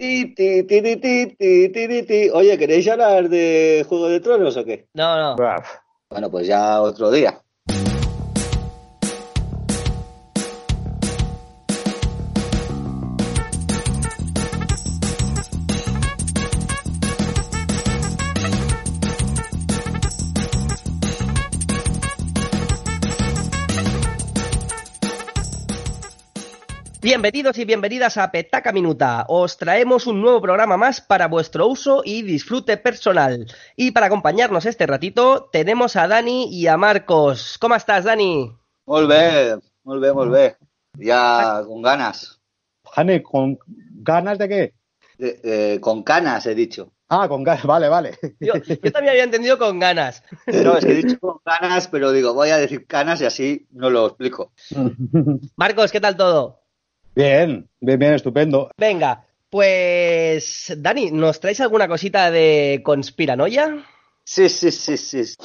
ti, ti, ti, ti, ti, ti, ti. Oye, ¿queréis hablar de Juego de Tronos o qué? No, no. Bueno, pues ya otro día. Bienvenidos y bienvenidas a Petaca Minuta. Os traemos un nuevo programa más para vuestro uso y disfrute personal. Y para acompañarnos este ratito tenemos a Dani y a Marcos. ¿Cómo estás, Dani? Bé, molt bé. Ya con ganas. Jane, ¿con ganas de qué? De- eh, con canas, he dicho. Ah, con ganas, vale, vale. Yo, yo también había entendido con ganas. No, es que he dicho con ganas, pero digo, voy a decir canas y así no lo explico. Marcos, ¿qué tal todo? Bien, bien, bien, estupendo. Venga, pues Dani, ¿nos traes alguna cosita de conspiranoia? Sí, sí, sí, sí.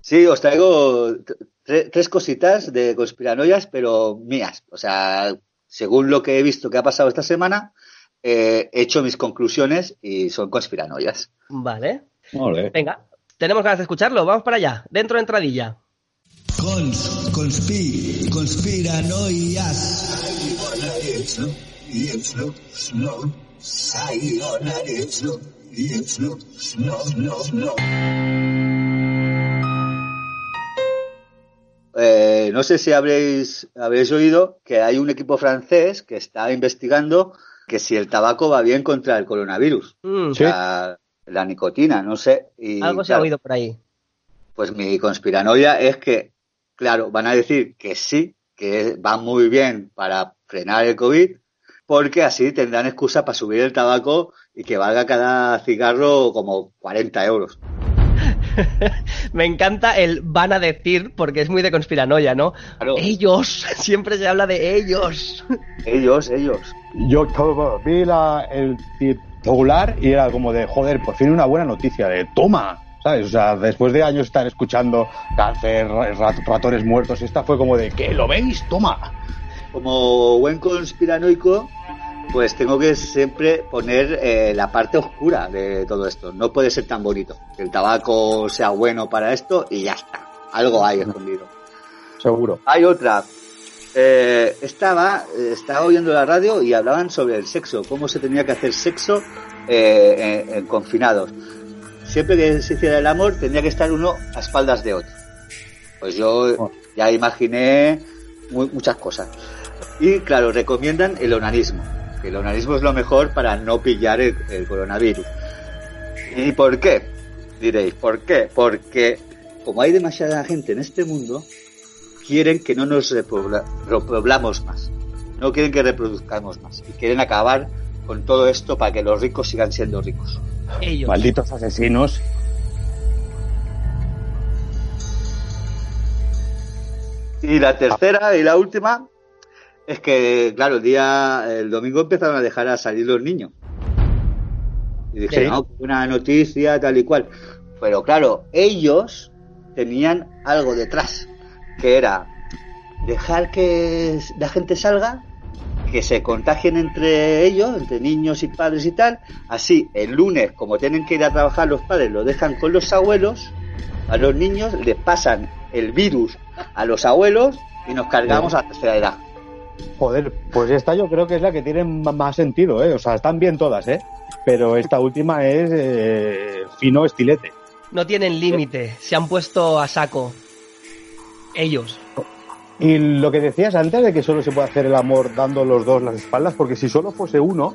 Sí, os traigo tre- tres cositas de conspiranoias, pero mías. O sea, según lo que he visto que ha pasado esta semana, eh, he hecho mis conclusiones y son conspiranoias. Vale. Venga, tenemos ganas de escucharlo. Vamos para allá. Dentro de entradilla. Cons, conspi, conspiranoias. Eh, no sé si habréis, habréis oído que hay un equipo francés que está investigando que si el tabaco va bien contra el coronavirus. Mm, O sea, la nicotina, no sé. Y, Algo se ha oído por ahí. Pues mi conspiranoia es que, claro, van a decir que sí, que va muy bien para frenar el COVID, porque así tendrán excusa para subir el tabaco y que valga cada cigarro como 40 euros. Me encanta el van a decir porque es muy de conspiranoia, ¿no? Claro. Ellos, siempre se habla de ellos. Ellos, ellos. Yo todo- vi la, el titular y era como de, joder, por fin una buena noticia, de toma, ¿sabes? O sea, después de años estar escuchando cáncer, rat- ratones muertos, esta fue como de, ¿qué lo veis? Toma. Como buen conspiranoico, pues tengo que siempre poner eh, la parte oscura de todo esto. No puede ser tan bonito. Que el tabaco sea bueno para esto y ya está. Algo hay escondido. Seguro. Hay otra. Eh, estaba, eh, estaba oyendo la radio y hablaban sobre el sexo, cómo se tenía que hacer sexo eh, en, en confinados. Siempre que se hiciera el amor tenía que estar uno a espaldas de otro. Pues yo ya imaginé mu- muchas cosas. Y claro, recomiendan el onanismo, que el onanismo es lo mejor para no pillar el, el coronavirus. ¿Y por qué? Diréis, ¿por qué? Porque como hay demasiada gente en este mundo, quieren que no nos repobla- repoblamos más. No quieren que reproduzcamos más. Y quieren acabar con todo esto para que los ricos sigan siendo ricos. Ellos. Malditos asesinos. Y la tercera y la última es que, claro, el día, el domingo empezaron a dejar a salir los niños. Y dije, Sí. no, buena noticia, tal y cual. Pero claro, ellos tenían algo detrás, que era dejar que la gente salga, que se contagien entre ellos, entre niños y padres y tal. Así, el lunes, como tienen que ir a trabajar los padres, lo dejan con los abuelos, a los niños les pasan el virus a los abuelos y nos cargamos a la tercera edad. Joder, pues esta yo creo que es la que tiene más sentido, ¿eh? O sea, están bien todas, ¿eh? Pero esta última es eh, fino estilete. No tienen límite, se han puesto a saco. Ellos. Y lo que decías antes de que solo se puede hacer el amor dando los dos las espaldas, porque si solo fuese uno,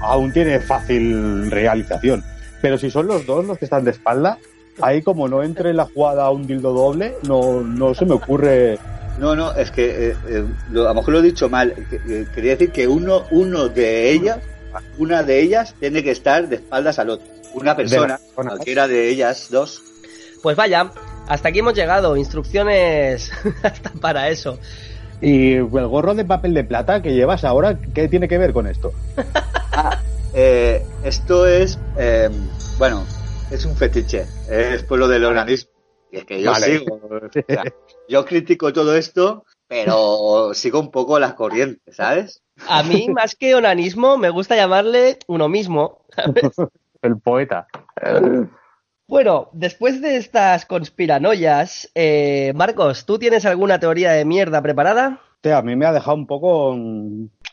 aún tiene fácil realización. Pero si son los dos los que están de espalda, ahí como no entre en la jugada un dildo doble, no, no se me ocurre No, no, es que eh, eh, lo- a lo mejor lo he dicho mal. Que- que- Quería decir que uno, uno de ellas, una de ellas tiene que estar de espaldas al otro. Una persona, persona. cualquiera de ellas dos. Pues vaya, hasta aquí hemos llegado. Instrucciones hasta para eso. Y el gorro de papel de plata que llevas ahora, ¿qué tiene que ver con esto? Ah, eh, esto es, eh, bueno, es un fetiche. Es por lo del organismo. Y es que yo Vale. sigo. o sea, yo critico todo esto, pero sigo un poco las corrientes, ¿sabes? A mí, más que onanismo, me gusta llamarle uno mismo. ¿sabes? El poeta. Bueno, después de estas conspiranoias, eh, Marcos, ¿tú tienes alguna teoría de mierda preparada? Hostia, a mí me ha dejado un poco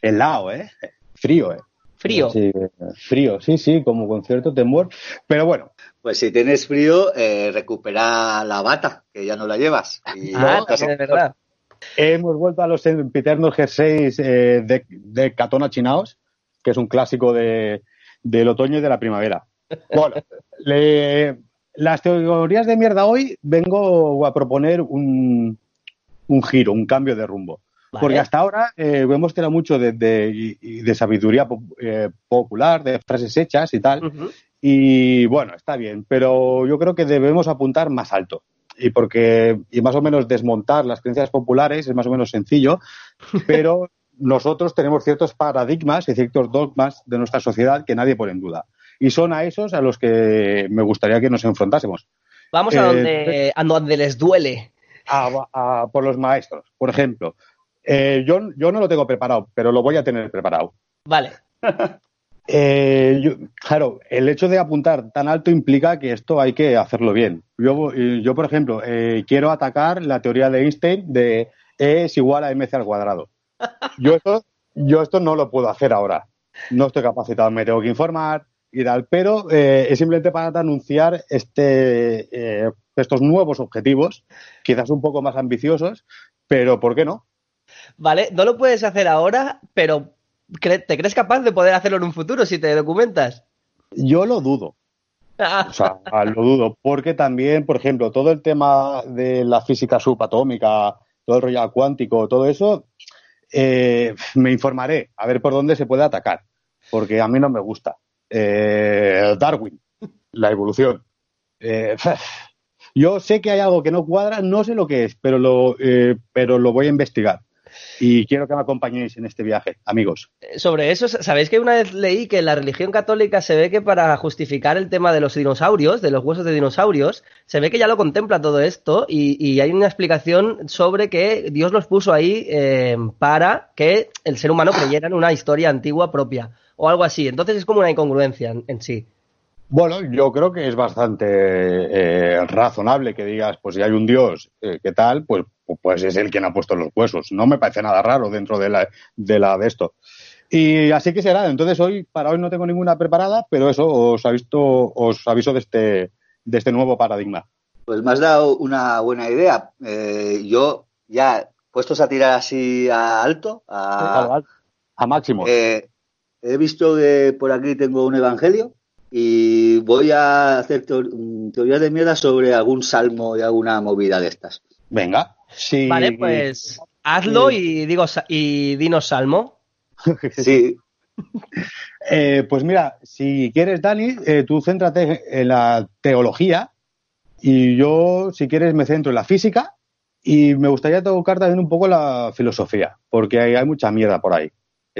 helado, ¿eh? Frío, ¿eh? Frío. Sí, frío, sí, sí, como con cierto temor. Pero bueno, Pues si tienes frío, eh, recupera la bata, que ya no la llevas. Y Ah, también es verdad. hemos vuelto a los empiternos jerseys eh, de, de Catona Chinaos, que es un clásico de, del otoño y de la primavera. Bueno, le- las teorías de mierda hoy vengo a proponer un, un giro, un cambio de rumbo. Vale. Porque hasta ahora eh, hemos tirado mucho de, de- de sabiduría eh, popular, de frases hechas y tal. Y bueno, está bien, pero yo creo que debemos apuntar más alto. Y porque, y más o menos desmontar las creencias populares es más o menos sencillo, pero nosotros tenemos ciertos paradigmas y ciertos dogmas de nuestra sociedad que nadie pone en duda. Y son a esos a los que me gustaría que nos enfrentásemos. Vamos a Eh, donde, a donde les duele. A- a- por los maestros, por ejemplo. Eh, yo, yo no lo tengo preparado, pero lo voy a tener preparado. Vale. Eh, yo- claro, el hecho de apuntar tan alto implica que esto hay que hacerlo bien. Yo, yo por ejemplo, eh, quiero atacar la teoría de Einstein de E es igual a mc al cuadrado. Yo esto, yo esto no lo puedo hacer ahora. No estoy capacitado, me tengo que informar y tal, pero eh, es simplemente para anunciar este, eh, estos nuevos objetivos, quizás un poco más ambiciosos, pero ¿por qué no? Vale, no lo puedes hacer ahora, pero ¿te crees capaz de poder hacerlo en un futuro si te documentas? Yo lo dudo. O sea, lo dudo, porque también, por ejemplo, todo el tema de la física subatómica, todo el rollo cuántico, todo eso, eh, me informaré a ver por dónde se puede atacar, porque a mí no me gusta. Eh, Darwin, la evolución. Eh, yo sé que hay algo que no cuadra, no sé lo que es, pero lo, eh, pero lo voy a investigar. Y quiero que me acompañéis en este viaje, amigos. Sobre eso, ¿sabéis que una vez leí que en la religión católica se ve que para justificar el tema de los dinosaurios, de los huesos de dinosaurios, se ve que ya lo contempla todo esto y, y hay una explicación sobre que Dios los puso ahí eh, para que el ser humano creyera en una historia antigua propia o algo así. Entonces es como una incongruencia en, en sí. Bueno, yo creo que es bastante eh, razonable que digas, pues si hay un Dios, eh, ¿qué tal? Pues, pues es él quien ha puesto los huesos. No me parece nada raro dentro de la de, la, de esto. Y así que será. Entonces hoy, para hoy no tengo ninguna preparada, pero eso os aviso, os aviso de este, de este nuevo paradigma. Pues me has dado una buena idea. Eh, yo ya puestos a tirar así a alto, a, a, a máximo. eh, he visto que por aquí tengo un evangelio y voy a hacer teo- teorías de mierda sobre algún salmo y alguna movida de estas. Venga. Sí. Vale, pues hazlo y digo y dinos salmo. Sí, Eh, pues mira, si quieres, Dani, eh, tú céntrate en la teología y yo, si quieres, me centro en la física y me gustaría tocar también un poco la filosofía, porque hay, hay mucha mierda por ahí.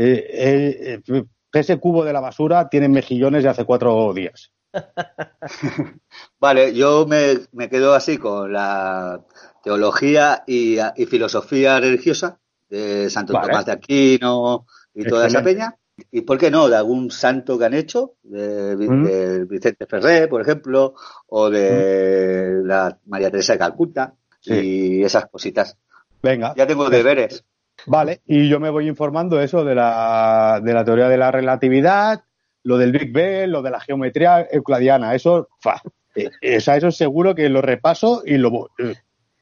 Eh, eh, eh, ese cubo de la basura tiene mejillones de hace cuatro días. vale, yo me, me quedo así con la teología y, y filosofía religiosa de Santo Vale. Tomás de Aquino y toda esa peña. Y por qué no, de algún santo que han hecho, de, Mm. de Vicente Ferrer, por ejemplo, o de la María Teresa de Calcuta Sí. y esas cositas. Venga. Ya tengo deberes. Vale, y yo me voy informando eso de la, de la teoría de la relatividad, lo del Big Bang, lo de la geometría euclidiana. Eso, fa, eh, esa- eso seguro que lo repaso y lo. eh,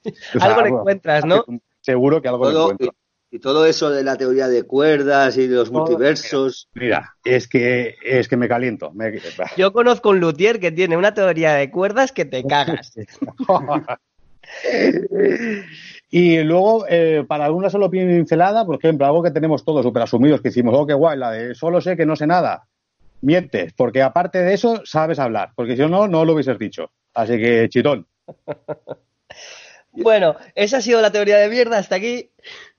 o sea, Algo le bueno, encuentras, ¿no? Seguro que algo le Todo, encuentro. y, y todo eso de la teoría de cuerdas y de los Todo. multiversos. Mira, es que, es que me caliento. me- Yo conozco un luthier que tiene una teoría de cuerdas que te cagas. Y luego, eh, para una solo pincelada, por ejemplo, algo que tenemos todos súper asumidos, que hicimos, oh, qué guay, la de solo sé que no sé nada. Mientes, porque aparte de eso, sabes hablar, porque si no, no lo hubieses dicho. Así que, chitón. Bueno, esa ha sido la teoría de mierda hasta aquí.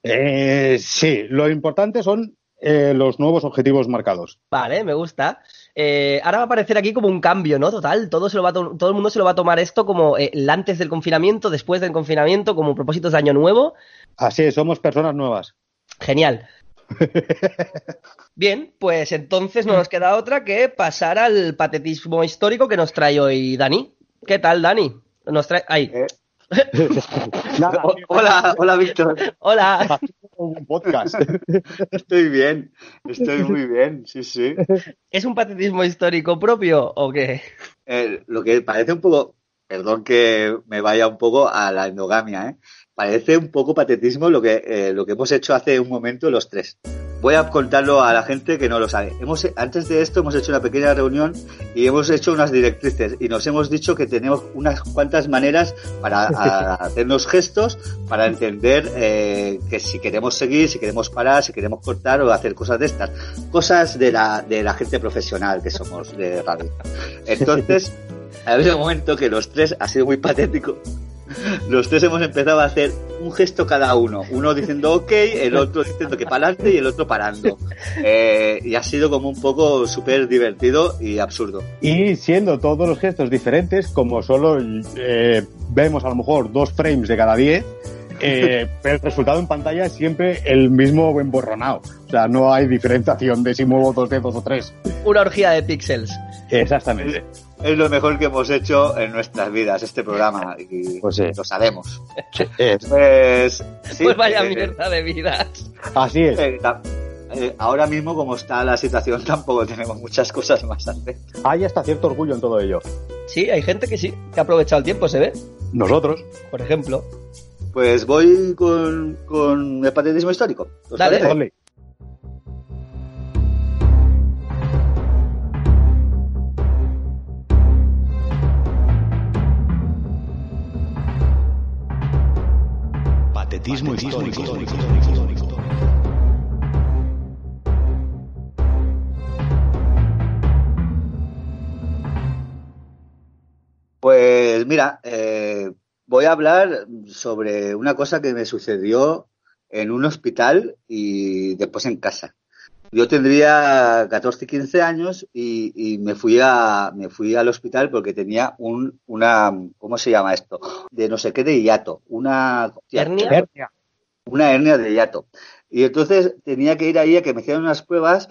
Eh, sí, lo importante son eh, los nuevos objetivos marcados. Vale, me gusta. Eh, ahora va a aparecer aquí como un cambio, ¿no? Total, todo, se lo va a todo el mundo se lo va a tomar esto como eh, el antes del confinamiento, después del confinamiento, como propósitos de año nuevo. Así es, somos personas nuevas. Genial. Bien, pues entonces no nos queda otra que pasar al patetismo histórico que nos trae hoy Dani. ¿Qué tal, Dani? Nos trae... Ay, Eh, Nada, o- hola, hola, Víctor. hola. un podcast. Estoy bien, estoy muy bien, sí, sí. ¿Es un patetismo histórico propio o qué? Eh, lo que parece un poco, perdón que me vaya un poco a la endogamia, ¿eh? parece un poco patetismo lo que, eh, lo que hemos hecho hace un momento los tres. Voy a contarlo a la gente que no lo sabe. Hemos, antes de esto hemos hecho una pequeña reunión y hemos hecho unas directrices y nos hemos dicho que tenemos unas cuantas maneras para a- hacernos gestos para entender eh, que si queremos seguir, si queremos parar, si queremos cortar o hacer cosas de estas. Cosas de la, de la gente profesional que somos de radio. Entonces, ha habido un momento que los tres ha sido muy patético. Los tres hemos empezado a hacer un gesto cada uno, uno diciendo ok, el otro diciendo que para adelante y el otro parando. Eh, y ha sido como un poco súper divertido y absurdo. Y siendo todos los gestos diferentes, como solo eh, vemos a lo mejor dos frames de cada diez, eh, pero el resultado en pantalla es siempre el mismo emborronado. O sea, no hay diferenciación de si muevo dos dedos o tres. Una orgía de píxeles. Exactamente. Es lo mejor que hemos hecho en nuestras vidas, este programa, y Pues sí. lo sabemos. Es- Pues, sí, pues vaya eh, mierda de vidas. Así es. eh, eh, ahora mismo, como está la situación, tampoco tenemos muchas cosas más a hacer. Hay hasta cierto orgullo en todo ello. Sí, hay gente que sí, que ha aprovechado el tiempo, se ve. Nosotros. Por ejemplo. Pues voy con, con el patriotismo histórico. ¿Os Dale. Histórico. Pues mira, eh, voy a hablar sobre una cosa que me sucedió en un hospital y después en casa. Yo tendría 14, 15 años y, y me fui a me fui al hospital porque tenía un una ¿cómo se llama esto? De no sé qué de hiato, una ¿Hernia? una hernia de hiato. Y entonces tenía que ir ahí a que me hicieran unas pruebas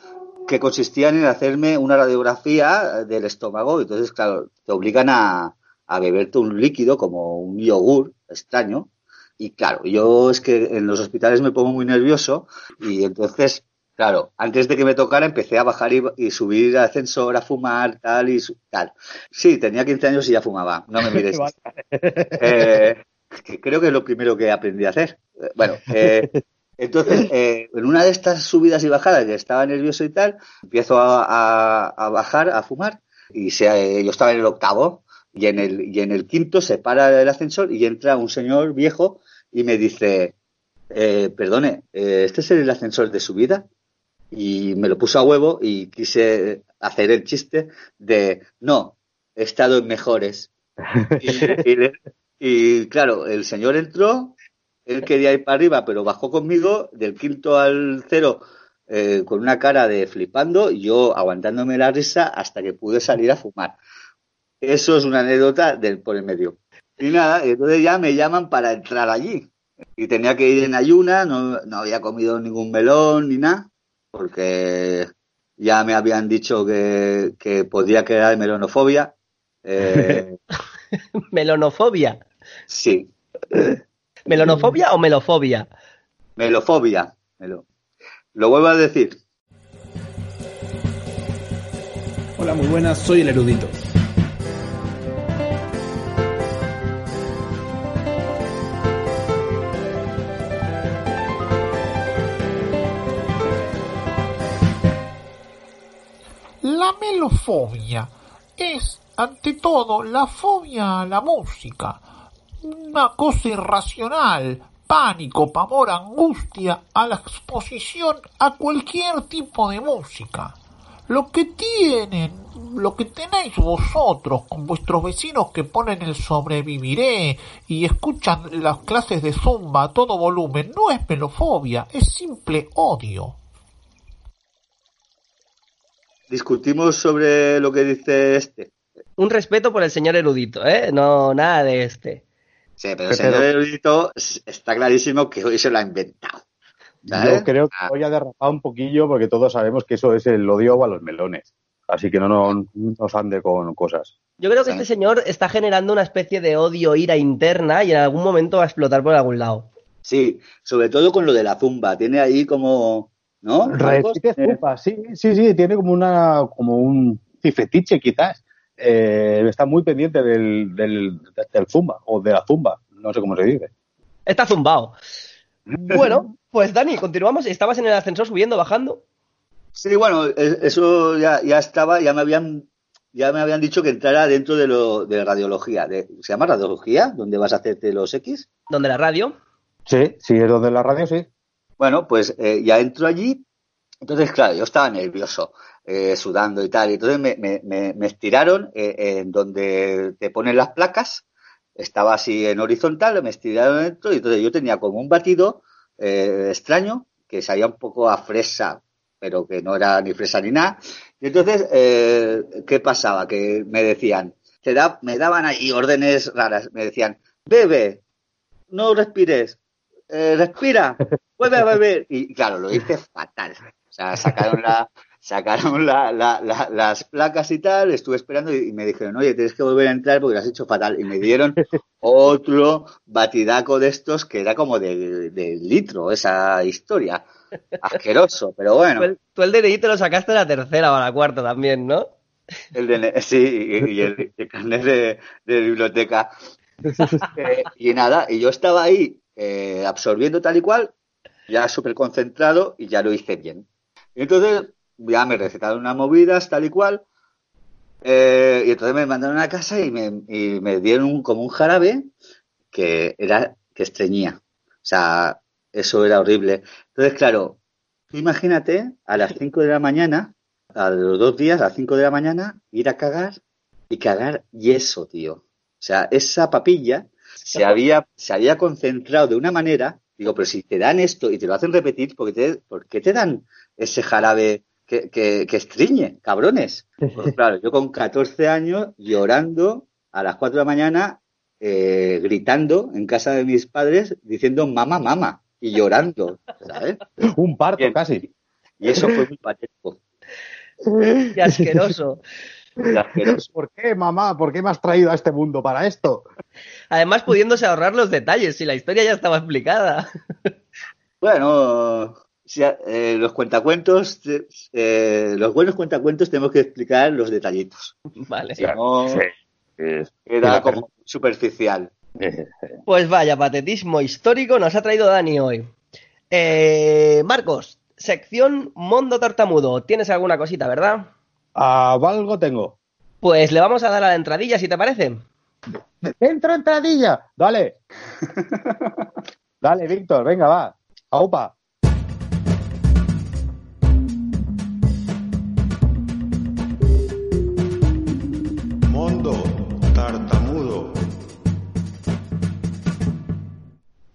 que consistían en hacerme una radiografía del estómago. Entonces, claro, te obligan a, a beberte un líquido como un yogur extraño. Y claro, yo es que en los hospitales me pongo muy nervioso y entonces, claro, antes de que me tocara empecé a bajar y, y subir al ascensor, a fumar, tal y tal. Sí, tenía 15 años y ya fumaba, no me mires. Eh, que creo que es lo primero que aprendí a hacer. Eh, Bueno, eh, entonces, eh, en una de estas subidas y bajadas que estaba nervioso y tal, empiezo a, a- a bajar, a fumar, y se, yo estaba en el octavo, y en el, y en el quinto se para el ascensor y entra un señor viejo y me dice, eh, perdone, ¿este es el ascensor de subida? Y me lo puso a huevo y quise hacer el chiste de, no, he estado en mejores. Y, claro, el señor entró, él quería ir para arriba, pero bajó conmigo del quinto al cero eh, con una cara de flipando y yo aguantándome la risa hasta que pude salir a fumar. Eso es una anécdota del por el medio. Y nada, entonces ya me llaman para entrar allí. Y tenía que ir en ayuna, no, no había comido ningún melón ni nada, porque ya me habían dicho que, que podía crear melonofobia. Eh, Melonofobia. sí, ¿Melonofobia o melofobia? melofobia. Melo. Lo vuelvo a decir. Hola, muy buenas, soy el erudito. La melofobia es, ante todo, la fobia a la música. Una cosa irracional, pánico, pavor, angustia a la exposición a cualquier tipo de música. Lo que tienen, lo que tenéis vosotros con vuestros vecinos que ponen el sobreviviré y escuchan las clases de zumba a todo volumen, no es melofobia, es simple odio. Discutimos sobre lo que dice este. Un respeto por el señor erudito, ¿eh? No, nada de este. Sí, pero el señor erudito está clarísimo que hoy se lo ha inventado. ¿sabes? Yo creo que Ah, voy a derrapar un poquillo porque todos sabemos que eso es el odio a los melones. Así que no, no nos ande con cosas. Yo creo que Sí. este señor está generando una especie de odio, ira interna y en algún momento va a explotar por algún lado. Sí, sobre todo con lo de la zumba. Tiene ahí como. ¿No? Repite sí, sí, sí, tiene como una, como un fetiche quizás. Eh, está muy pendiente del, del, del zumba o de la zumba, no sé cómo se dice. Está zumbao. Bueno, pues Dani, continuamos. ¿Estabas en el ascensor subiendo, bajando? Sí, bueno, e- eso ya, ya estaba, ya me habían ya me habían dicho que entrara dentro de lo de radiología. De, ¿Se llama radiología? ¿Donde vas a hacerte los X? Donde la radio. Sí, sí, es donde la radio, sí. Bueno, pues eh, ya entro allí. Entonces, claro, yo estaba nervioso, eh, sudando y tal. Y entonces me, me, me, estiraron eh, en donde te ponen las placas. Estaba así en horizontal, me estiraron dentro. Y entonces yo tenía como un batido eh, extraño que sabía un poco a fresa, pero que no era ni fresa ni nada. Y entonces, eh, ¿qué pasaba? Que me decían, te me daban ahí órdenes raras. Me decían, bebe, no respires, eh, respira, vuelve a beber. Y claro, lo hice fatal. O sea, sacaron la, sacaron la, la- la- las placas y tal, estuve esperando y, y me dijeron, oye, tienes que volver a entrar porque lo has hecho fatal. Y me dieron otro batidaco de estos que era como de, de litro, esa historia. Asqueroso, pero bueno. Tú el, tú el DNI te lo sacaste a la tercera o la cuarta también, ¿no? El de, sí, y, y el, el carnet de, de biblioteca. Eh, y nada, y yo estaba ahí eh, absorbiendo tal y cual, ya súper concentrado y ya lo hice bien. Entonces ya me recetaron unas movidas tal y cual. eh, y entonces me mandaron a casa y me, y me dieron como un jarabe que era que estreñía. O sea, eso era horrible. Entonces, claro, imagínate a las 5 de la mañana, a los dos días, a las 5 de la mañana, ir a cagar y cagar yeso, tío. O sea, esa papilla se había, se había concentrado de una manera, digo, pero si te dan esto y te lo hacen repetir, ¿por qué te, por qué te dan ese jarabe que, que, que estriñe, cabrones? Pues claro, yo con 14 años llorando a las 4 de la mañana, eh, gritando en casa de mis padres, diciendo mamá, mamá, y llorando, ¿sabes? Un parto Bien. casi. Y eso fue muy patético. Y asqueroso. ¿Por qué, mamá? ¿Por qué me has traído a este mundo para esto? Además, pudiéndose ahorrar los detalles, si la historia ya estaba explicada. Bueno, si eh, los cuentacuentos, eh, los buenos cuentacuentos tenemos que explicar los detallitos. Vale. Si no, Es- queda como superficial. Pues vaya, patetismo histórico nos ha traído Dani hoy. Eh, Marcos, sección Mondo Tartamudo. ¿Tienes alguna cosita, verdad? A algo tengo. Pues le vamos a dar a la entradilla, si te parece. ¡Entra entradilla! Dale. Dale, Víctor, venga, va. Aupa. Mondo tartamudo.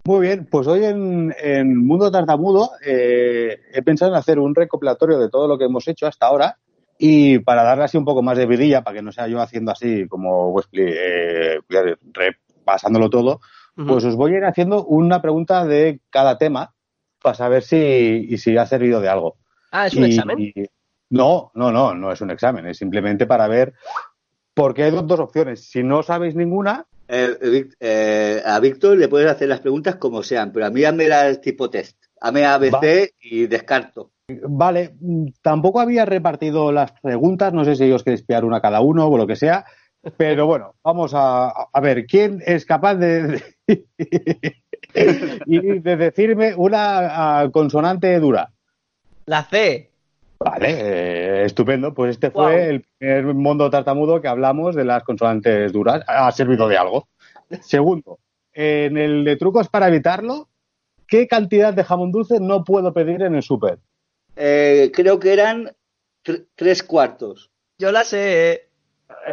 Muy bien, pues hoy en, en Mundo Tartamudo eh, he pensado en hacer un recopilatorio de todo lo que hemos hecho hasta ahora y para darle así un poco más de vidilla, para que no sea yo haciendo así como Wesley, eh, repasándolo todo, pues os voy a ir haciendo una pregunta de cada tema para saber si, y si ha servido de algo. Ah, es un Y- examen. y- no, no, no, no es un examen, es simplemente para ver, porque hay dos, dos opciones. Si no sabéis ninguna, Eh, Vic- eh, a Víctor le puedes hacer las preguntas como sean, pero a mí hazme las tipo test. Hazme ABC Va. y descarto. Vale, mm, tampoco había repartido las preguntas, no sé si os queréis pillar una cada uno o lo que sea, pero bueno, vamos a, a ver, ¿quién es capaz de, y de decirme una ah, consonante dura? La C. Vale, eh, estupendo, pues este fue el primer mundo tartamudo que hablamos de las consonantes duras, ha servido de algo. Segundo, en el de trucos para evitarlo, ¿qué cantidad de jamón dulce no puedo pedir en el súper? Eh, creo que eran tr- tres cuartos. Yo la sé. ¿eh?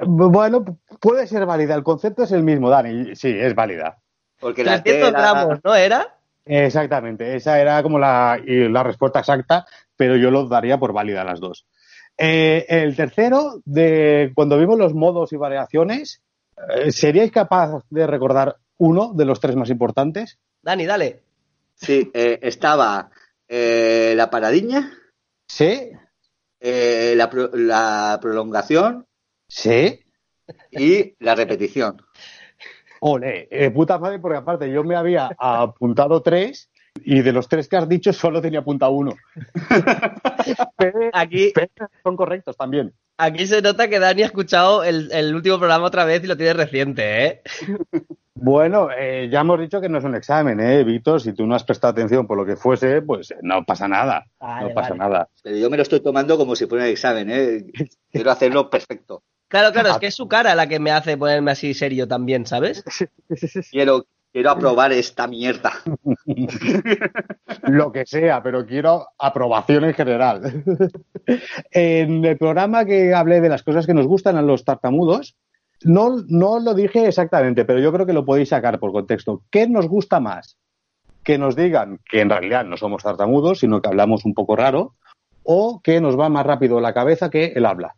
Bueno, puede ser válida. El concepto es el mismo, Dani. Sí, es válida. Porque la 300 tela- gramos, ¿no era? Exactamente. Esa era como la, la respuesta exacta, pero yo lo daría por válida las dos. Eh, el tercero, de cuando vimos los modos y variaciones, eh, ¿seríais capaz de recordar uno de los tres más importantes? Dani, dale. Sí, eh, estaba eh, la paradiña, Sí, eh, la, pro- la prolongación sí. y la repetición. Ole, eh, puta madre, porque aparte yo me había apuntado tres y de los tres que has dicho solo tenía apuntado uno. Aquí, son correctos también. aquí se nota que Dani ha escuchado el, el último programa otra vez y lo tiene reciente, ¿eh? Bueno, eh, ya hemos dicho que no es un examen, ¿eh, Víctor? Si tú no has prestado atención por lo que fuese, pues eh, no pasa nada. Vale, no pasa vale. nada. Pero yo me lo estoy tomando como si fuera un examen, ¿eh? Quiero hacerlo perfecto. Claro, claro, es que es su cara la que me hace ponerme así serio también, ¿sabes? Quiero, quiero aprobar esta mierda. lo que sea, pero quiero aprobación en general. en el programa que hablé de las cosas que nos gustan a los tartamudos, no, no lo dije exactamente, pero yo creo que lo podéis sacar por contexto. ¿Qué nos gusta más? Que nos digan que en realidad no somos tartamudos, sino que hablamos un poco raro, o que nos va más rápido la cabeza que el habla.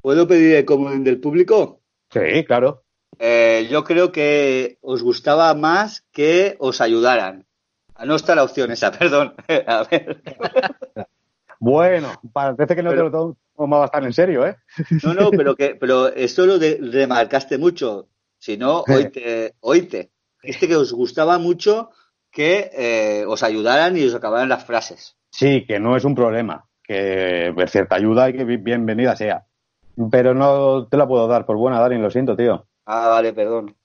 ¿Puedo pedir el común del público? Sí, claro. Eh, yo creo que os gustaba más que os ayudaran. Ah, No está la opción esa, perdón. A ver. Bueno, parece que no Pero- te lo tomabas tan en serio, ¿eh? No, no, pero que, pero esto lo de- remarcaste mucho. Si no, oíte, oíte. Este que os gustaba mucho que eh, os ayudaran y os acabaran las frases. Sí, que no es un problema, que ver cierta ayuda y que bi- bienvenida sea. Pero no te la puedo dar por buena, Dani, lo siento, tío. Ah, vale, perdón.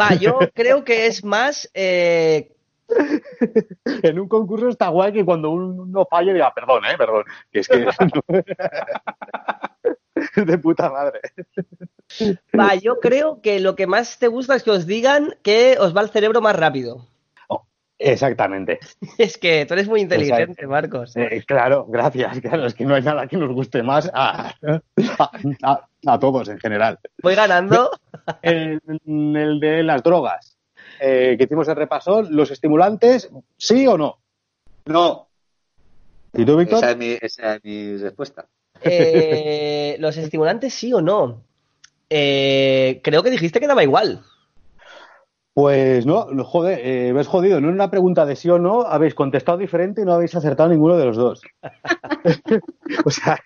Va, yo creo que es más eh, En un concurso está guay que cuando uno falle diga, perdón, eh, perdón. Que es que... de puta madre. Va, yo creo que lo que más te gusta es que os digan que os va el cerebro más rápido. Exactamente. Es que tú eres muy inteligente, Marcos. Eh, claro, gracias. Claro, es que no hay nada que nos guste más a, a- a- a todos en general. Voy ganando. El, el de las drogas, eh, que hicimos el repaso, los estimulantes, ¿sí o no? No, ¿Y tú, Víctor? esa es mi, esa es mi respuesta. Eh, los estimulantes sí o no. Eh, creo que dijiste que daba igual. Pues no, joder, eh, ves jodido. No en una pregunta de sí o no, habéis contestado diferente y no habéis acertado ninguno de los dos. o sea.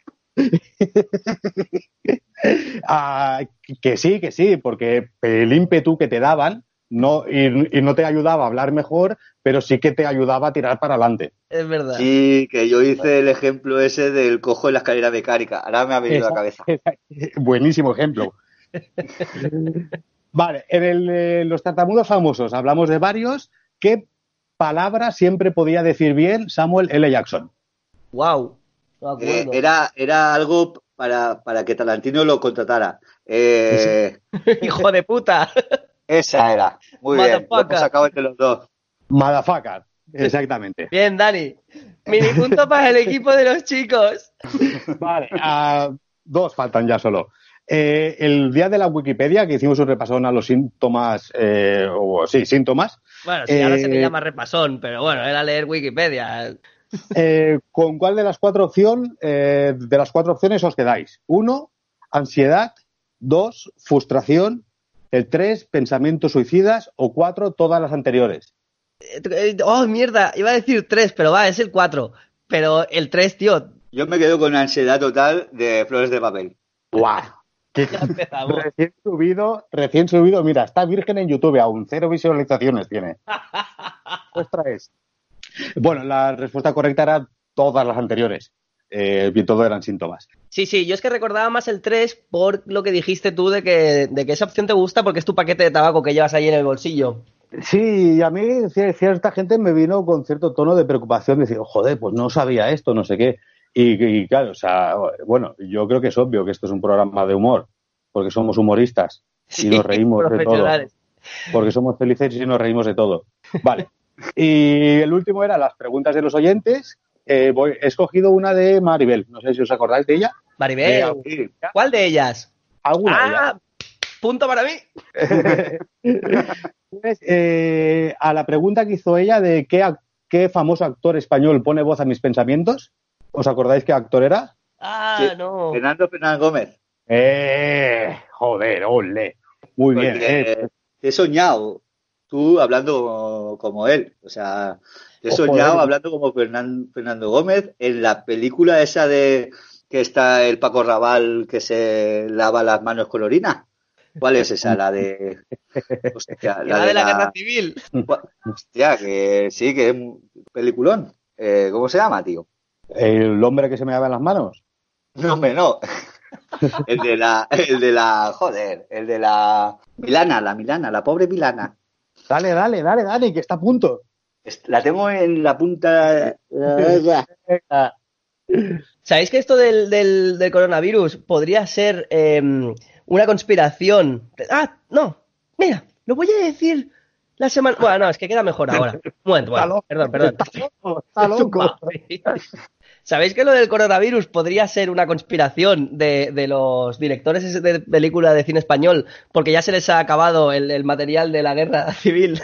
Ah, que sí, que sí, porque el ímpetu que te daban no, y, y no te ayudaba a hablar mejor, pero sí que te ayudaba a tirar para adelante. Es verdad. Sí, que yo hice el ejemplo ese del cojo en la escalera mecánica. Ahora me ha venido a la cabeza. Buenísimo ejemplo. vale, en el, eh, los tartamudos famosos hablamos de varios. ¿Qué palabra siempre podía decir bien Samuel L. Jackson? Wow. Eh, era, era algo para, para que Tarantino lo contratara. Eh, Hijo de puta. esa era. Muy bien. Lo hemos Motherfucker. sacado entre los dos. Exactamente. Bien, Dani. Mini punto para el equipo de los chicos. Vale, dos faltan ya solo. Eh, el día de la Wikipedia, que hicimos un repasón a los síntomas, eh, o sí, síntomas, Bueno, sí, ahora se me llama repasón, pero bueno, era leer Wikipedia. Eh, ¿con cuál de las cuatro opciones, de las cuatro opciones os quedáis? Uno, ansiedad. Dos, frustración. El tres, pensamientos suicidas. O cuatro, todas las anteriores. Eh, eh, Oh, mierda, iba a decir tres, pero va, es el cuatro. Pero el tres, tío, Yo me quedo con ansiedad total de flores de papel. ¡Guau! ya empezamos. Recién subido, recién subido. Mira, está virgen en YouTube aún. Cero visualizaciones tiene. Es. Bueno, la respuesta correcta era todas las anteriores. Eh, y todo eran síntomas. Sí, sí, yo es que recordaba más el 3 por lo que dijiste tú de que, de que esa opción te gusta porque es tu paquete de tabaco que llevas ahí en el bolsillo. Sí, y a mí cier- cierta gente me vino con cierto tono de preocupación, decir, joder, pues no sabía esto, no sé qué. Y, y claro, o sea, bueno, yo creo que es obvio que esto es un programa de humor, porque somos humoristas y Sí, nos reímos de todo. Porque somos felices y nos reímos de todo. Vale. Y el último era las preguntas de los oyentes. Eh, voy- he escogido una de Maribel. No sé si os acordáis de ella. Maribel, Sí. ¿cuál de ellas? ¿Alguna de ellas? Ah, punto para mí. Pues, eh, a la pregunta que hizo ella de qué, famoso actor español pone voz a mis pensamientos, ¿os acordáis qué actor era? Ah, Sí. no. Fernando Fernández Gómez. Eh, joder, ole. Muy bien. Eh. te he soñado tú hablando como él. O sea, te he soñado joder. hablando como Fernan- Fernando Gómez en la película esa de que está el Paco Raval que se lava las manos con orina. ¿Cuál es esa? La de. Hostia, La, de la guerra civil. Hostia, que sí, que es un peliculón. Eh, ¿Cómo se llama, tío? El hombre que se me en las manos. No, hombre, no. El de la, el de la, joder, el de la Milana, la Milana, la pobre Milana. Dale, dale, dale, dale, que está a punto. La tengo en la punta. ¿Sabéis que esto del, del- del coronavirus podría ser eh, una conspiración? Ah, no. Mira, lo voy a decir la semana. Bueno, no, es que queda mejor ahora. Un momento, Está bueno, loco, perdón, perdón. Está loco, está loco. ¿Sabéis que lo del coronavirus podría ser una conspiración de, de los directores de película de cine español? Porque ya se les ha acabado el, el material de la guerra civil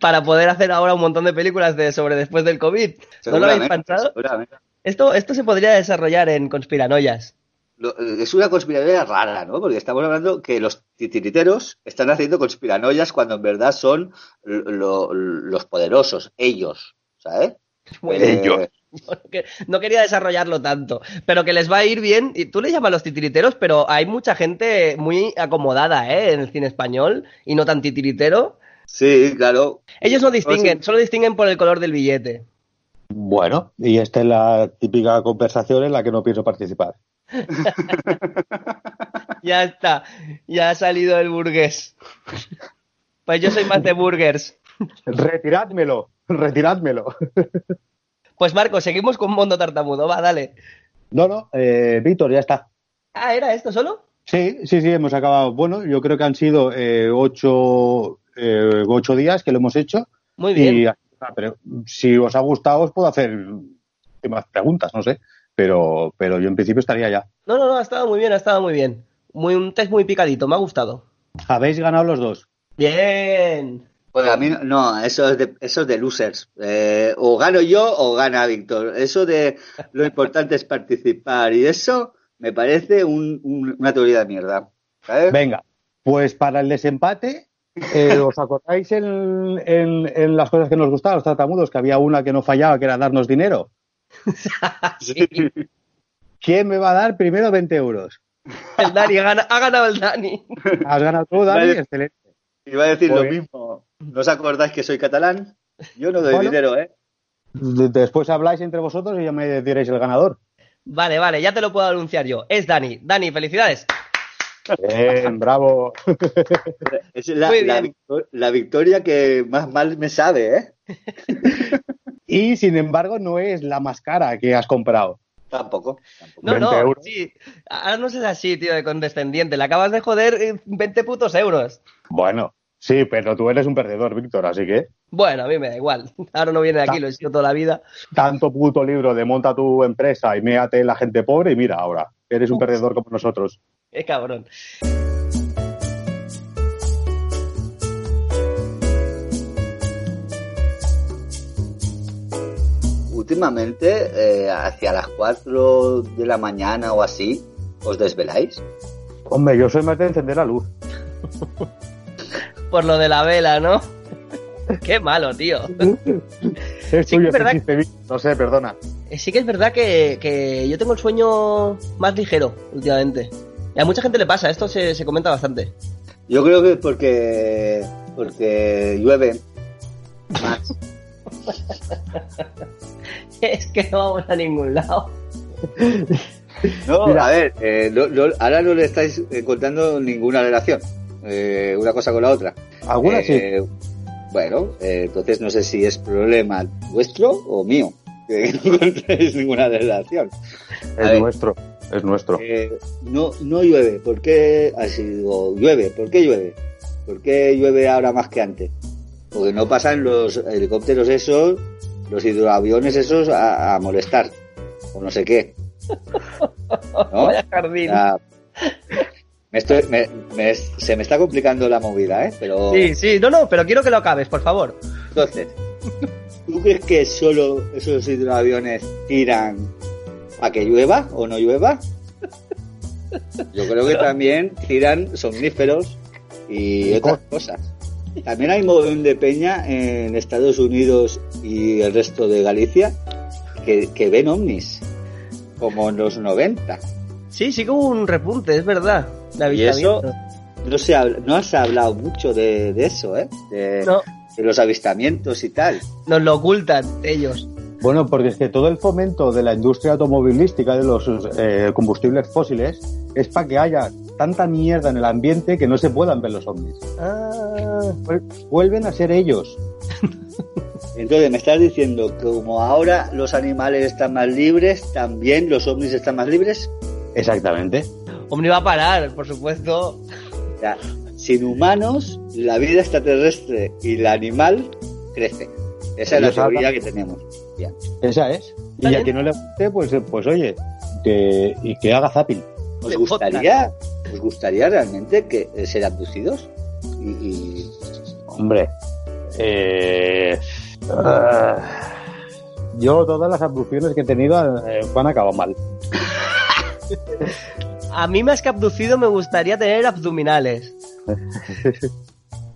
para poder hacer ahora un montón de películas de sobre después del COVID. ¿No lo habéis Seguramente, pensado? seguramente. Esto, esto se podría desarrollar en conspiranoias. Lo- Es una conspiración rara, ¿no? Porque estamos hablando que los titiriteros están haciendo conspiranoias cuando en verdad son lo- los poderosos, ellos, ¿sabes? Eh. Yo no que- no quería desarrollarlo tanto, pero que les va a ir bien. Y tú le llamas los titiriteros, pero hay mucha gente muy acomodada ¿eh? en el cine español y no tan titiritero. Sí, claro. Ellos no distinguen, sí. solo distinguen por el color del billete. Bueno, y esta es la típica conversación en la que no pienso participar. Ya está, ya ha salido el burgués. Pues yo soy más de burgers. Retirádmelo, retirádmelo. Pues Marco, seguimos con Mundo Tartamudo, va, dale. No, no, eh, Víctor, ya está. Ah, ¿era esto solo? Sí, sí, sí, hemos acabado. Bueno, yo creo que han sido eh, ocho, eh, ocho días que lo hemos hecho. Muy bien. Y, ah, pero si os ha gustado, os puedo hacer más preguntas, no sé. Pero, pero yo en principio estaría ya. No, no, no, ha estado muy bien, ha estado muy bien. Muy, un test muy picadito, me ha gustado. Habéis ganado los dos. Bien. Pues a mí no- no, eso es de, eso es de losers. Eh, o gano yo o gana Víctor. Eso de lo importante es participar y eso me parece un- un- una teoría de mierda. ¿sabes? Venga, pues para el desempate, eh, ¿os acordáis en, en- en las cosas que nos gustaban, los tratamudos, que había una que no fallaba, que era darnos dinero? Sí. ¿Quién me va a dar primero 20 euros? El Dani, ha, gana- ha ganado el Dani. Has ganado tú, Dani, excelente. Iba a decir lo Joder. mismo. ¿No os acordáis que soy catalán? Yo no doy Bueno. dinero, ¿eh? De- Después habláis entre vosotros y ya me diréis el ganador. Vale, vale, ya te lo puedo anunciar yo. Es Dani. Dani, felicidades. Bien, bravo. Es la, Muy la bien. victor- la victoria que más mal me sabe, ¿eh? Y sin embargo, no es la más cara que has comprado. Tampoco. tampoco. No, 20 no, euros. sí. Ahora no seas así, tío, de condescendiente. Le acabas de joder eh, 20 putos euros. Bueno, sí, pero tú eres un perdedor, Víctor, así que Bueno, a mí me da igual. Ahora no viene de aquí, lo he sido toda la vida. tanto puto libro de monta tu empresa y méate la gente pobre y mira ahora, eres un perdedor como nosotros. Qué cabrón. Últimamente, eh, hacia las 4 de la mañana o así, ¿os desveláis? Hombre, yo soy más de encender la luz. Por lo de la vela, ¿no? Qué malo, tío. Es Sí, tuyo es verdad. No sé, perdona. Eh, Sí que es verdad que, que yo tengo el sueño más ligero últimamente. Y a mucha gente le pasa, esto se, se comenta bastante. Yo creo que porque, porque llueve más. Es que no vamos a ningún lado. No, Mira. a ver, eh, no- no- ahora no le estáis encontrando ninguna relación, eh, una cosa con la otra. ¿Alguna Eh, Bueno, eh, entonces no sé si es problema vuestro o mío, que no encontréis ninguna relación. sí? Es ver. nuestro, es nuestro. Eh, no, no llueve, ¿por qué? Así digo, llueve, ¿por qué llueve? ¿Por qué llueve ahora más que antes? porque no pasan los helicópteros esos, los hidroaviones esos a, a molestar, o no sé qué. ¿No? Vaya jardín. Sea, me estoy- me- me- se me está complicando la movida, ¿eh? Pero Sí, sí, no, no, pero quiero que lo acabes, por favor. entonces, ¿tú crees que solo esos hidroaviones tiran para que llueva o no llueva? Yo creo que también tiran somníferos y otras cosas. También hay un montón de peña en Estados Unidos y el resto de Galicia que, que ven ovnis, como en los 90. Sí, sí que hubo un repunte, es verdad. De Y eso-. No, se no hablado mucho de, de eso, ¿eh? De, No, de los avistamientos y tal. nos lo ocultan ellos. Bueno, porque es que todo el fomento de la industria automovilística de los eh, combustibles fósiles es para que haya tanta mierda en el ambiente que no se puedan ver los ovnis. Ah, Vuel- Vuelven a ser ellos. Entonces me estás diciendo que como ahora los animales están más libres, también los ovnis están más libres. Exactamente. Omni va a parar, por supuesto. O sea, sin humanos, la vida extraterrestre y la animal crece. Esa es la teoría que tenemos. Ya. Esa es. Y Está a quien no le guste, pues, eh, pues oye, que, y que haga zapping. ¿Os gustaría, os gustaría realmente que eh, ser abducidos? Y, y- Hombre, eh, yo todas las abducciones que he tenido eh, han acabado mal. A mí más que abducido me gustaría tener abdominales.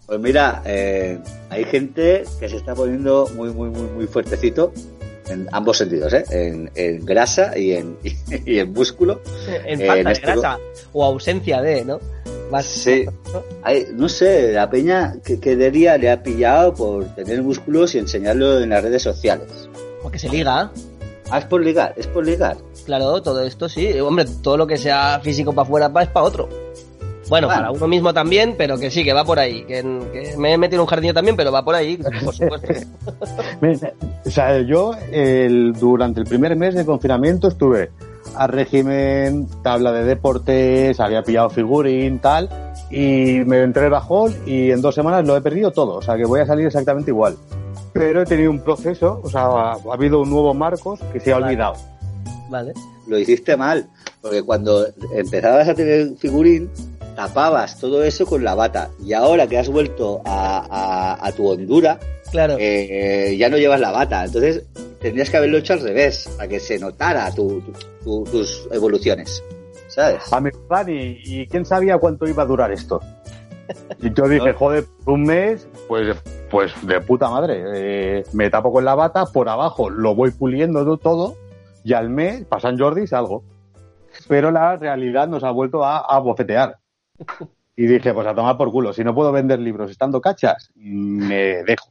Pues mira, eh, hay gente que se está poniendo muy, muy, muy, muy fuertecito en ambos sentidos, ¿eh? En, en grasa y en, y en músculo. En Eh, falta en de este- grasa o ausencia de, ¿no? Más- Sí. Hay- no sé, la peña que quedaría le ha pillado por tener músculos y enseñarlo en las redes sociales. Porque se liga. Ah, es por ligar, es por ligar. Claro, todo esto sí. Hombre, todo lo que sea físico para afuera pa- es para otro. Bueno, Bueno. para uno mismo también, pero que sí, que va por ahí. Que, que me he metido en un jardín también, pero va por ahí, por supuesto. O sea, yo el, durante el primer mes de confinamiento estuve a régimen, tabla de deportes, había pillado figurín, tal, y me entré el bajón y en dos semanas lo he perdido todo, o sea que voy a salir exactamente igual. Pero he tenido un proceso, o sea, ha, ha habido un nuevo Marcos que se ha olvidado. Vale. Lo hiciste mal, porque cuando empezabas a tener figurín, tapabas todo eso con la bata. Y ahora que has vuelto a, a- a tu hondura, Claro. eh, ya no llevas la bata. Entonces tendrías que haberlo hecho al revés, para que se notara tu- tu- tu- tus evoluciones. ¿Sabes? A mi Dani, ¿y quién sabía cuánto iba a durar esto? Y yo dije, joder, un mes, pues, pues de puta madre. eh, me tapo con la bata, por abajo lo voy puliendo to- todo, y al mes, para San Jordi, salgo. Pero la realidad nos ha vuelto a, a bofetear. Y dije, pues a tomar por culo. Si no puedo vender libros estando cachas, me dejo.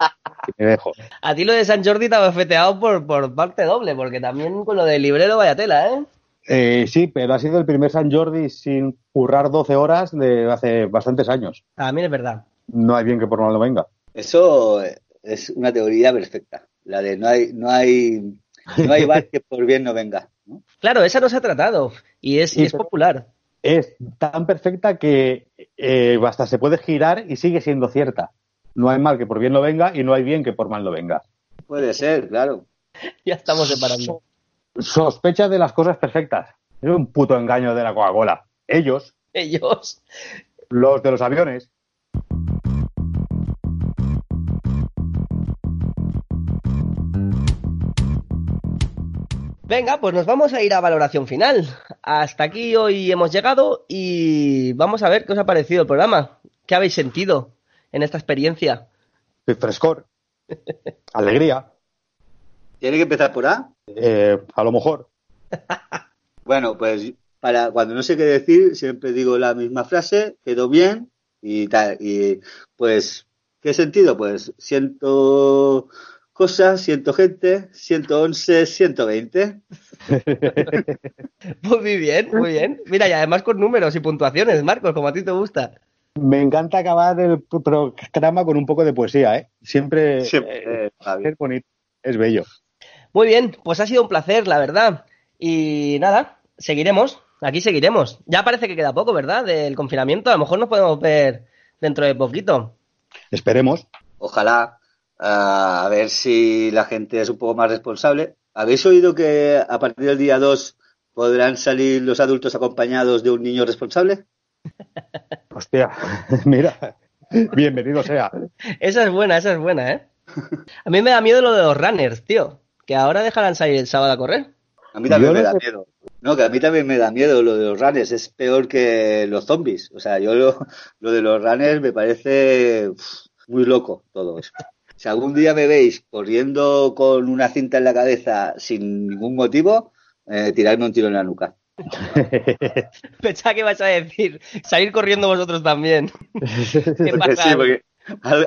Me dejo. A ti lo de San Jordi te ha bofeteado por, por parte doble, porque también con lo del librero vaya tela, ¿eh? Eh, sí, pero ha sido el primer San Jordi sin currar 12 horas de hace bastantes años. También es verdad. No hay bien que por mal no venga. Eso es una teoría perfecta. La de no hay, no hay, no hay bar que por bien no venga. ¿no? Claro, esa no se ha tratado y es, y es popular. es tan perfecta que eh, hasta se puede girar y sigue siendo cierta. No hay mal que por bien no venga y no hay bien que por mal no venga. Puede ser, claro. Ya estamos separando. Sospecha de las cosas perfectas. Es un puto engaño de la Coca-Cola. Ellos, Ellos. los de los aviones, Venga, pues nos vamos a ir a valoración final. Hasta aquí hoy hemos llegado y vamos a ver qué os ha parecido el programa. ¿Qué habéis sentido en esta experiencia? frescor, alegría, ¿Tiene que empezar por A? eh, a lo mejor. Bueno, pues para cuando no sé qué decir, siempre digo la misma frase, quedó bien y tal. Y pues, ¿qué sentido? Pues siento cosas, siento gente, 111, 120. Pues muy bien, muy bien. Mira, y además con números y puntuaciones, Marcos, como a ti te gusta. Me encanta acabar el programa con un poco de poesía, ¿eh? Siempre, Siempre, eh, es bonito, es bello. Muy bien, pues ha sido un placer, la verdad. Y nada, seguiremos, aquí seguiremos. Ya parece que queda poco, ¿verdad? Del confinamiento, a lo mejor nos podemos ver dentro de poquito. Esperemos. ojalá, a ver si la gente es un poco más responsable. ¿Habéis oído que a partir del día 2 podrán salir los adultos acompañados de un niño responsable? Hostia, mira, bienvenido sea. Esa es buena, esa es buena, ¿eh? A mí me da miedo lo de los runners, tío. Que ahora dejarán salir el sábado a correr. A mí también Yo me no da miedo. No, que a mí también me da miedo lo de los runners. Es peor que los zombies. O sea, yo lo, lo de los runners me parece uf, muy loco todo eso. Si algún día me veis corriendo con una cinta en la cabeza sin ningún motivo, eh, tirarme un tiro en la nuca. Pensaba que ibas a decir salir corriendo vosotros también. Qué sí, porque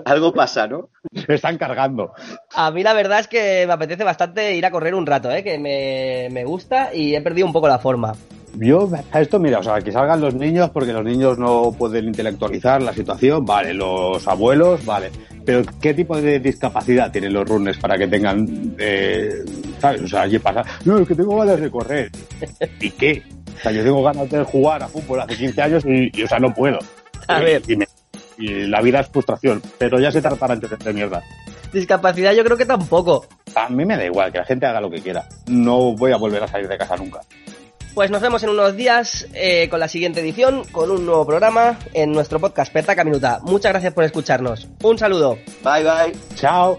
algo pasa, ¿no? Se están cargando. A mí la verdad es que me apetece bastante ir a correr un rato, ¿eh? que me, me gusta y he perdido un poco la forma. Yo, a esto, mira, o sea, que salgan los niños porque los niños no pueden intelectualizar la situación, vale, los abuelos, vale. Pero, ¿qué tipo de discapacidad tienen los runners para que tengan, eh, ¿sabes? O sea, allí pasa, no, es que tengo ganas de correr. ¿Y qué? O sea, yo tengo ganas de jugar a fútbol hace 15 años y, y, o sea, no puedo. A ver. Y, me- y la vida es frustración, pero ya se tratará antes de mierda. Discapacidad yo creo que tampoco. A mí me da igual, que la gente haga lo que quiera. No voy a volver a salir de casa nunca. Pues nos vemos en unos días eh, con la siguiente edición, con un nuevo programa en nuestro podcast Pertaca Minuta. Muchas gracias por escucharnos. Un saludo. Bye, bye. Chao.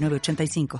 906985.